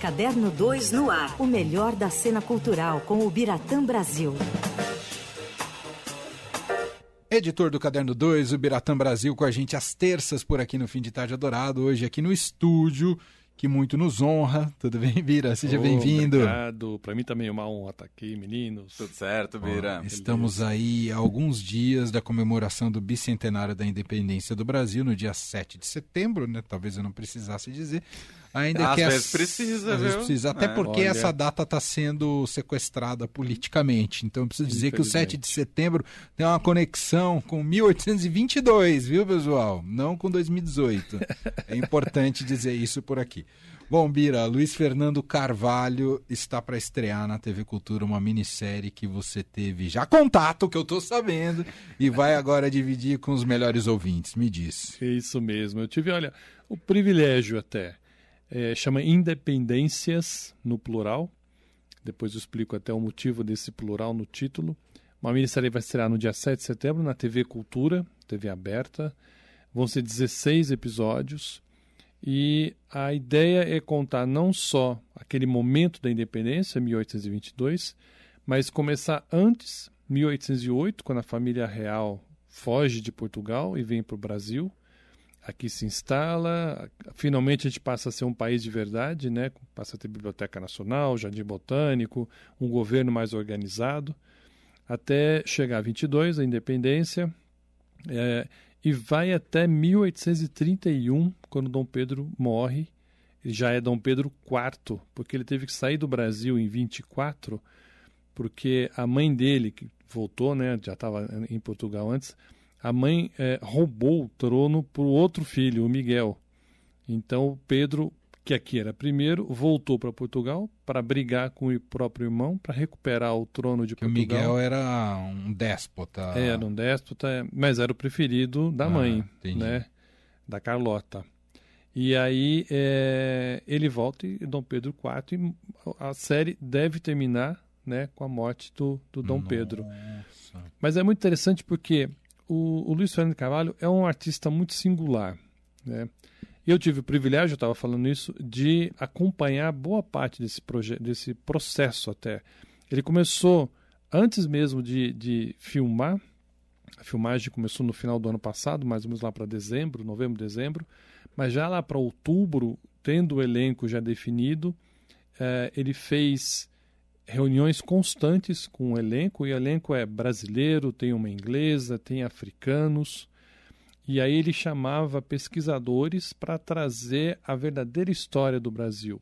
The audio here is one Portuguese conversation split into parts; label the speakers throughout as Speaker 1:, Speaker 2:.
Speaker 1: Caderno 2 no ar. O melhor da cena cultural com o Biratã Brasil.
Speaker 2: Editor do Caderno 2, o Biratã Brasil, com a gente às terças por aqui no Fim de Tarde Adorado, hoje aqui no estúdio, que muito nos honra. Tudo bem, Bira? Seja oh, bem-vindo.
Speaker 3: Obrigado. Para mim também é uma honra estar aqui, meninos.
Speaker 4: Tudo certo, Bira.
Speaker 2: Oh, estamos aí há alguns dias da comemoração do bicentenário da independência do Brasil, no dia 7 de setembro, né? Talvez eu não precisasse dizer. Ainda
Speaker 4: Às
Speaker 2: que
Speaker 4: vezes precisa, às vezes
Speaker 2: precisa, até
Speaker 4: é,
Speaker 2: porque
Speaker 4: olha.
Speaker 2: essa data está sendo sequestrada politicamente. Então eu preciso dizer que o 7 de setembro tem uma conexão com 1822, viu, pessoal? Não com 2018. é importante dizer isso por aqui. Bom, Bira, Luiz Fernando Carvalho está para estrear na TV Cultura uma minissérie que você teve já contato, que eu estou sabendo, e vai agora dividir com os melhores ouvintes. Me diz.
Speaker 3: É isso mesmo. Eu tive, olha, o privilégio até é, chama Independências no plural. Depois eu explico até o motivo desse plural no título. Uma minissérie vai estrear no dia 7 de setembro na TV Cultura, TV aberta. Vão ser 16 episódios. E a ideia é contar não só aquele momento da independência, 1822, mas começar antes, 1808, quando a família real foge de Portugal e vem para o Brasil aqui se instala, finalmente a gente passa a ser um país de verdade, né? passa a ter biblioteca nacional, jardim botânico, um governo mais organizado, até chegar a 22, a independência, é, e vai até 1831, quando Dom Pedro morre, já é Dom Pedro IV, porque ele teve que sair do Brasil em 24, porque a mãe dele, que voltou, né, já estava em Portugal antes, a mãe é, roubou o trono para o outro filho, o Miguel. Então Pedro, que aqui era primeiro, voltou para Portugal para brigar com o próprio irmão para recuperar o trono de Portugal.
Speaker 2: O Miguel era um déspota.
Speaker 3: Era um déspota, mas era o preferido da ah, mãe, entendi. né? Da Carlota. E aí é, ele volta e Dom Pedro IV e a série deve terminar né, com a morte do, do Dom
Speaker 2: Nossa.
Speaker 3: Pedro. Mas é muito interessante porque o, o Luiz Fernando Carvalho é um artista muito singular. Né? Eu tive o privilégio, eu estava falando isso, de acompanhar boa parte desse, desse processo até. Ele começou antes mesmo de, de filmar, a filmagem começou no final do ano passado, mais ou menos lá para dezembro, novembro, dezembro, mas já lá para outubro, tendo o elenco já definido, eh, ele fez reuniões constantes com o elenco, e o elenco é brasileiro, tem uma inglesa, tem africanos. E aí ele chamava pesquisadores para trazer a verdadeira história do Brasil.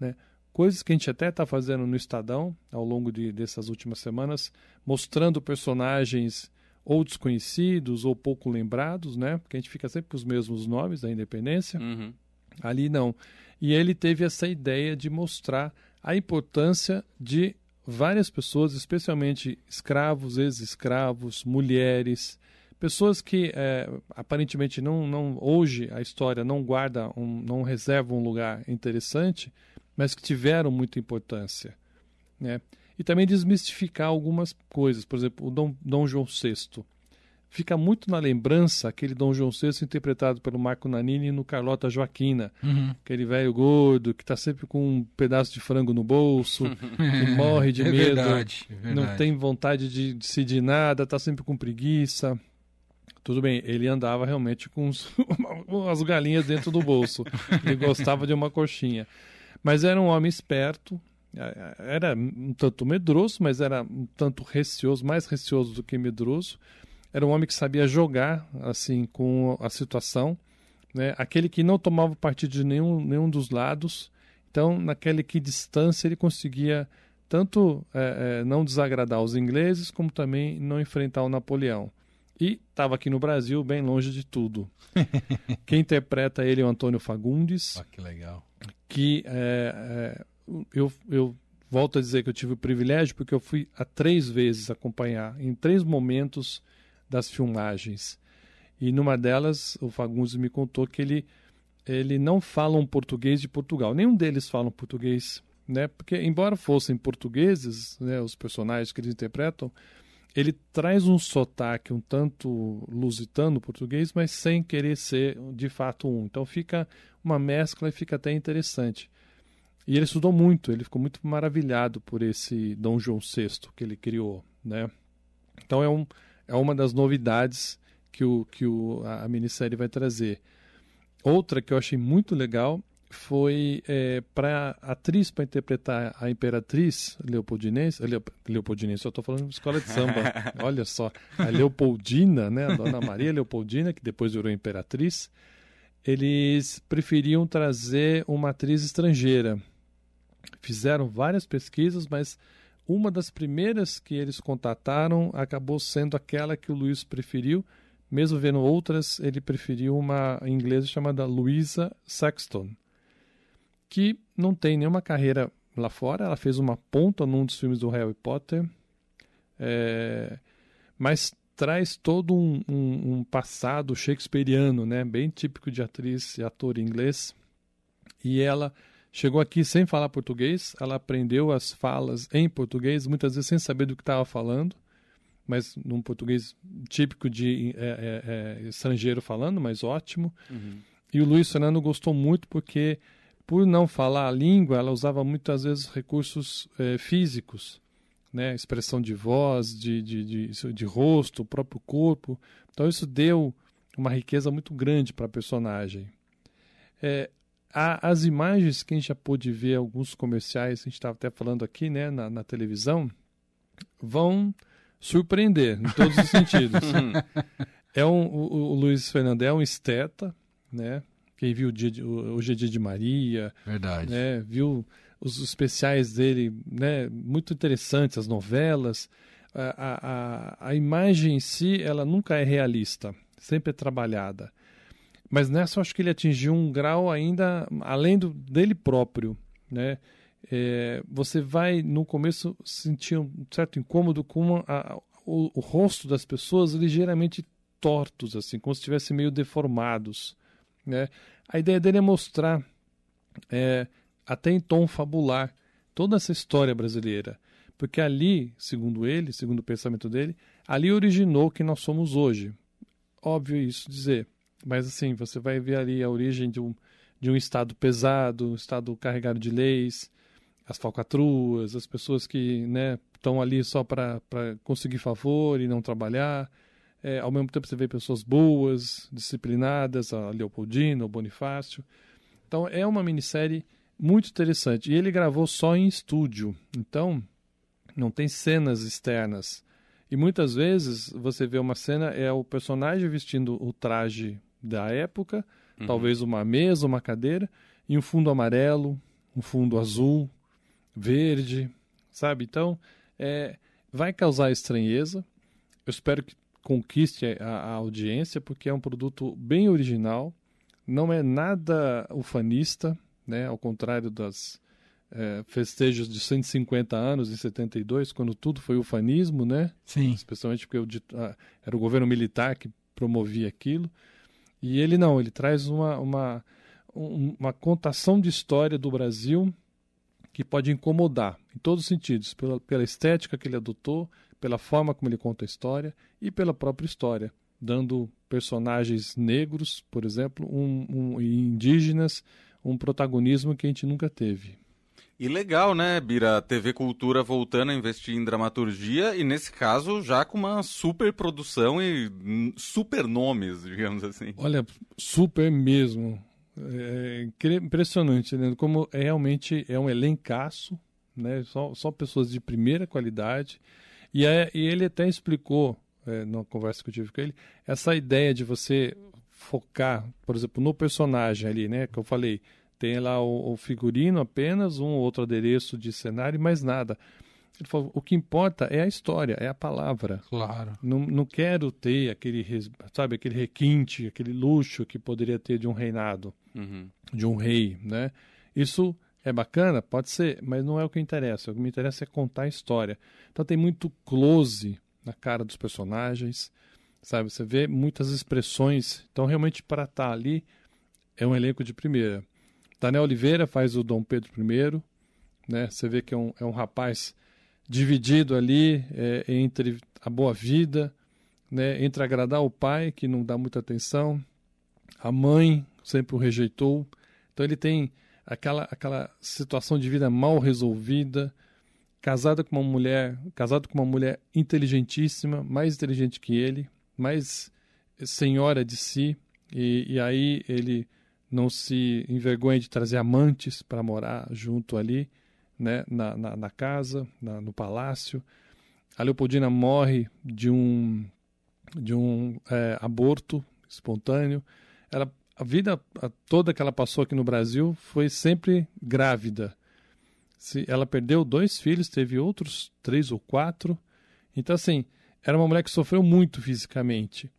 Speaker 3: Né? Coisas que a gente até está fazendo no Estadão ao longo de, dessas últimas semanas, mostrando personagens ou desconhecidos ou pouco lembrados, né? porque a gente fica sempre com os mesmos nomes da independência.
Speaker 4: Uhum.
Speaker 3: Ali não. E ele teve essa ideia de mostrar a importância de várias pessoas, especialmente escravos, ex-escravos, mulheres, pessoas que é, aparentemente não, não hoje a história não guarda, um, não reserva um lugar interessante, mas que tiveram muita importância, né? E também desmistificar algumas coisas, por exemplo, o Dom, Dom João VI fica muito na lembrança aquele Dom João VI interpretado pelo Marco Nanini no Carlota Joaquina.
Speaker 2: Uhum.
Speaker 3: Aquele velho gordo que está sempre com um pedaço de frango no bolso, que morre de
Speaker 2: é
Speaker 3: medo,
Speaker 2: verdade, é verdade.
Speaker 3: não tem vontade de decidir nada, está sempre com preguiça. Tudo bem, ele andava realmente com os, as galinhas dentro do bolso. ele gostava de uma coxinha. Mas era um homem esperto, é, era um tanto medroso, mas era um tanto receoso, mais receoso do que medroso era um homem que sabia jogar assim com a situação, né? Aquele que não tomava partido de nenhum, nenhum dos lados. Então, naquela que distância ele conseguia tanto é, é, não desagradar os ingleses como também não enfrentar o Napoleão. E estava aqui no Brasil, bem longe de tudo. Quem interpreta ele é o Antônio Fagundes.
Speaker 2: Ah, que legal.
Speaker 3: Que é, é, eu, eu volto a dizer que eu tive o privilégio porque eu fui a três vezes acompanhar, em três momentos, das filmagens. E numa delas, o Fagundes me contou que ele, ele não fala um português de Portugal. Nenhum deles fala um português, né? Porque, embora fossem portugueses, né, os personagens que eles interpretam, ele traz um sotaque um tanto lusitano português, mas sem querer ser de fato um. Então fica uma mescla e fica até interessante. E ele estudou muito, ele ficou muito maravilhado por esse Dom João VI que ele criou, né? Então é, um, é uma das novidades que, o, que o, a, minissérie vai trazer. Outra que eu achei muito legal foi é, para atriz para interpretar a imperatriz Leopoldinense, Leop, Leopoldinense, eu estou falando de escola de samba, olha só, a Leopoldina, né, a Dona Maria Leopoldina, que depois virou imperatriz, eles preferiam trazer uma atriz estrangeira. Fizeram várias pesquisas, mas uma das primeiras que eles contataram acabou sendo aquela que o Luiz preferiu. Mesmo vendo outras, ele preferiu uma inglesa chamada Louisa Saxton, que não tem nenhuma carreira lá fora. Ela fez uma ponta num dos filmes do Harry Potter, é... mas traz todo um, um, um, passado shakespeariano, né, bem típico de atriz e ator inglês. E ela chegou aqui sem falar português, ela aprendeu as falas em português, muitas vezes sem saber do que estava falando, mas num português típico de é, é, é, estrangeiro falando, mas ótimo. Uhum. E o Luiz Fernando gostou muito porque, por não falar a língua, ela usava muitas vezes recursos é, físicos né, expressão de voz, de, de, de, de rosto, o próprio corpo. Então isso deu uma riqueza muito grande para a personagem. É, a, as imagens que a gente já pôde ver, alguns comerciais, a gente estava até falando aqui né, na, na, televisão, vão surpreender em todos os sentidos. é um, o, o Luiz Fernando é um esteta, né? Quem viu o dia de, hoje é dia de Maria,
Speaker 2: verdade,
Speaker 3: né? Viu os especiais dele, né, muito interessantes, as novelas. A, a, a imagem em si, ela nunca é realista, sempre é trabalhada. Mas nessa eu acho que ele atingiu um grau ainda além do, dele próprio, né? É, você vai no começo sentir um certo incômodo com a, o, o, rosto das pessoas ligeiramente tortos, assim, como se estivessem meio deformados, né? A ideia dele é mostrar é, até em tom fabular, toda essa história brasileira. Porque ali, segundo ele, segundo o pensamento dele, ali originou o que nós somos hoje. Óbvio isso dizer. Mas assim, você vai ver ali a origem de um, de um Estado pesado, um Estado carregado de leis, as falcatruas, as pessoas que né, estão ali só para conseguir favor e não trabalhar. É, ao mesmo tempo você vê pessoas boas, disciplinadas, a Leopoldina, o Bonifácio. Então é uma minissérie muito interessante. E ele gravou só em estúdio, então não tem cenas externas. E muitas vezes você vê uma cena, é o personagem vestindo o traje da época, uhum. talvez uma mesa, uma cadeira, e um fundo amarelo, um fundo azul, verde, sabe? Então, é, vai causar estranheza. Eu espero que conquiste a, a audiência, porque é um produto bem original, não é nada ufanista, né? ao contrário das é, festejos de 150 anos em 72, quando tudo foi ufanismo, né?
Speaker 2: Sim.
Speaker 3: especialmente porque ah, era o governo militar que promovia aquilo. E ele não, ele traz uma, uma, uma contação de história do Brasil que pode incomodar em todos os sentidos, pela, pela estética que ele adotou, pela forma como ele conta a história e pela própria história, dando personagens negros, por exemplo, um, um, indígenas um protagonismo que a gente nunca teve.
Speaker 4: E legal, né, Bira? TV Cultura voltando a investir em dramaturgia e, nesse caso, já com uma super produção e super nomes, digamos assim.
Speaker 3: Olha, super mesmo. É impressionante, né? Como é, realmente é um elencaço, né? Só, só pessoas de primeira qualidade. E, é, e ele até explicou, é, numa conversa que eu tive com ele, essa ideia de você focar, por exemplo, no personagem ali, né? Que eu falei, tem lá o, o figurino apenas, um ou outro adereço de cenário e mais nada. Ele falou, o que importa é a história, é a palavra.
Speaker 2: Claro.
Speaker 3: Não, não quero ter aquele, sabe, aquele requinte, aquele luxo que poderia ter de um reinado, uhum. de um rei, né? Isso é bacana? Pode ser, mas não é o que interessa. O que me interessa é contar a história. Então tem muito close na cara dos personagens, sabe? Você vê muitas expressões. Então, realmente, para estar tá ali, é um elenco de primeira. Daniel Oliveira faz o Dom Pedro I, né? Você vê que é um, é um rapaz dividido ali é, entre a boa vida, né? Entre agradar o pai, que não dá muita atenção, a mãe sempre o rejeitou. Então, ele tem aquela, aquela situação de vida mal resolvida, casada com uma mulher, casado com uma mulher inteligentíssima, mais inteligente que ele, mais senhora de si, e, e aí ele não se envergonha de trazer amantes para morar junto ali, né, na, na, na casa, na, no palácio. A Leopoldina morre de um, de um é, aborto espontâneo. Ela, a vida toda que ela passou aqui no Brasil foi sempre grávida. Se, ela perdeu dois filhos, teve outros três ou quatro. Então, assim, era uma mulher que sofreu muito fisicamente.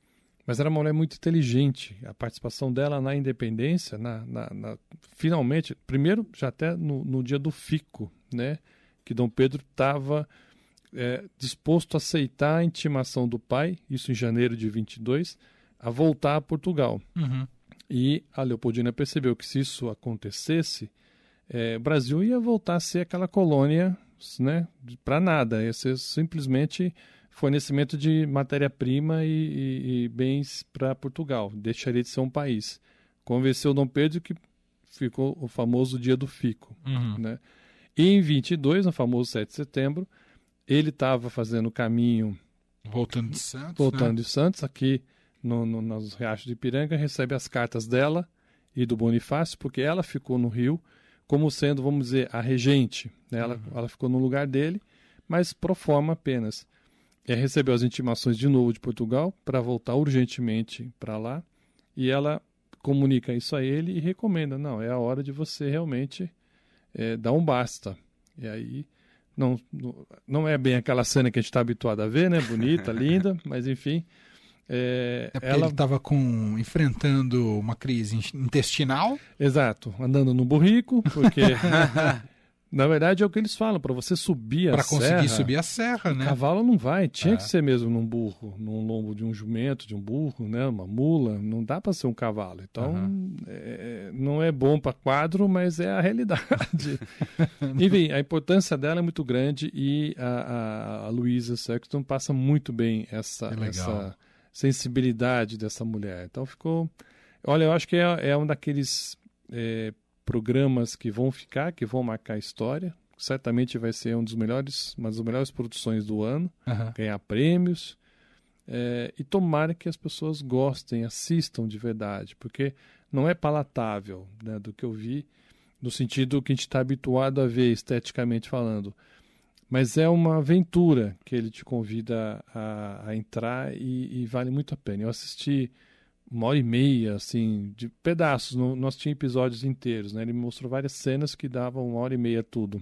Speaker 3: Mas era uma mulher muito inteligente. A participação dela na independência, na, na, na finalmente, primeiro, já até no, no, dia do fico, né? Que Dom Pedro estava é, disposto a aceitar a intimação do pai, isso em janeiro de 22, a voltar a Portugal.
Speaker 2: Uhum.
Speaker 3: E a Leopoldina percebeu que se isso acontecesse, é, o Brasil ia voltar a ser aquela colônia né, para nada, ia ser simplesmente fornecimento de matéria-prima e, e, e, bens para Portugal. Deixaria de ser um país. Convenceu Dom Pedro que ficou o famoso dia do fico.
Speaker 2: Uhum.
Speaker 3: Né? E em 22, no famoso 7 de setembro, ele estava fazendo o caminho...
Speaker 2: Voltando de Santos,
Speaker 3: Voltando
Speaker 2: né?
Speaker 3: de Santos, aqui no, no, nos Riachos de Ipiranga, recebe as cartas dela e do Bonifácio, porque ela ficou no Rio como sendo, vamos dizer, a regente. Né? Ela, uhum. ela ficou no lugar dele, mas pro forma apenas é, recebeu as intimações de novo de Portugal para voltar urgentemente para lá. E ela comunica isso a ele e recomenda não é a hora de você realmente é, dar um basta. E aí não não é bem aquela cena que a gente está habituado a ver né? Bonita linda mas enfim é,
Speaker 2: é ela estava com enfrentando uma crise intestinal.
Speaker 3: Exato andando no burrico porque Na verdade é o que eles falam, para você subir a
Speaker 2: pra
Speaker 3: serra.
Speaker 2: Para conseguir subir a serra, né?
Speaker 3: Cavalo não vai, tinha é. que ser mesmo num burro, num lombo de um jumento, de um burro, né? Uma mula, não dá para ser um cavalo. Então uhum. é, não é bom para quadro, mas é a realidade. Enfim, a importância dela é muito grande e a, a, a Luísa Sexton passa muito bem essa, essa sensibilidade dessa mulher. Então ficou. Olha, eu acho que é, é um daqueles é, programas que vão ficar, que vão marcar a história. Certamente vai ser um dos melhores, uma das melhores produções do ano,
Speaker 2: uhum.
Speaker 3: ganhar prêmios. É, e tomara que as pessoas gostem, assistam de verdade, porque não é palatável né, do que eu vi, no sentido que a gente está habituado a ver esteticamente falando. Mas é uma aventura que ele te convida a, a entrar e, e, vale muito a pena. Eu assisti uma hora e meia, assim, de pedaços. No, nós tínhamos episódios inteiros, né? Ele me mostrou várias cenas que davam uma hora e meia tudo.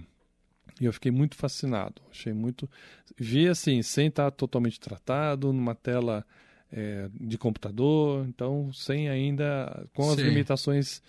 Speaker 3: E eu fiquei muito fascinado. Achei muito. Vi assim, sem estar totalmente tratado, numa tela é, de computador, então sem ainda. com as limitações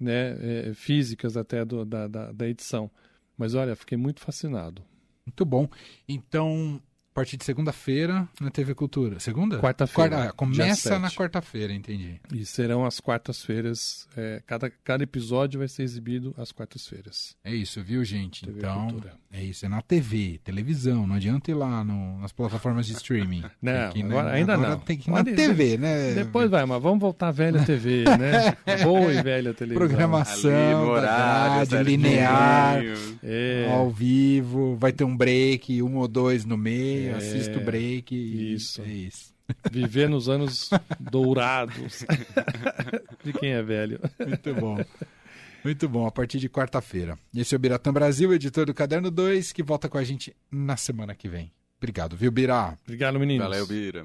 Speaker 3: Né, é, físicas até do, da, da, da edição. Mas olha, fiquei muito fascinado.
Speaker 2: Muito bom. Então, a partir de segunda-feira na TV Cultura. Segunda?
Speaker 3: Quarta-feira.
Speaker 2: Quarta, ah, começa na quarta-feira, entendi.
Speaker 3: E serão as quartas-feiras. É, cada, cada episódio vai ser exibido às quartas-feiras.
Speaker 2: É isso, viu, gente? TV então, Cultura. é isso. É na TV, televisão. Não adianta ir lá no, nas plataformas de streaming.
Speaker 3: não, que, né, agora, ainda agora não.
Speaker 2: Tem que ir na TV, né?
Speaker 3: Depois vai, mas vamos voltar à velha TV, né? Boa e velha televisão.
Speaker 2: Programação, Ali, horário, linear, é. ao vivo. Vai ter um break, um ou dois no meio é, assisto o break.
Speaker 3: Isso.
Speaker 2: É isso.
Speaker 3: Viver nos anos dourados de quem é velho.
Speaker 2: Muito bom. Muito bom, a partir de quarta-feira. Esse é o Biratã Brasil, editor do Caderno 2, que volta com a gente na semana que vem. Obrigado, viu, Birá?
Speaker 3: Obrigado, meninos.
Speaker 4: Valeu, Bira.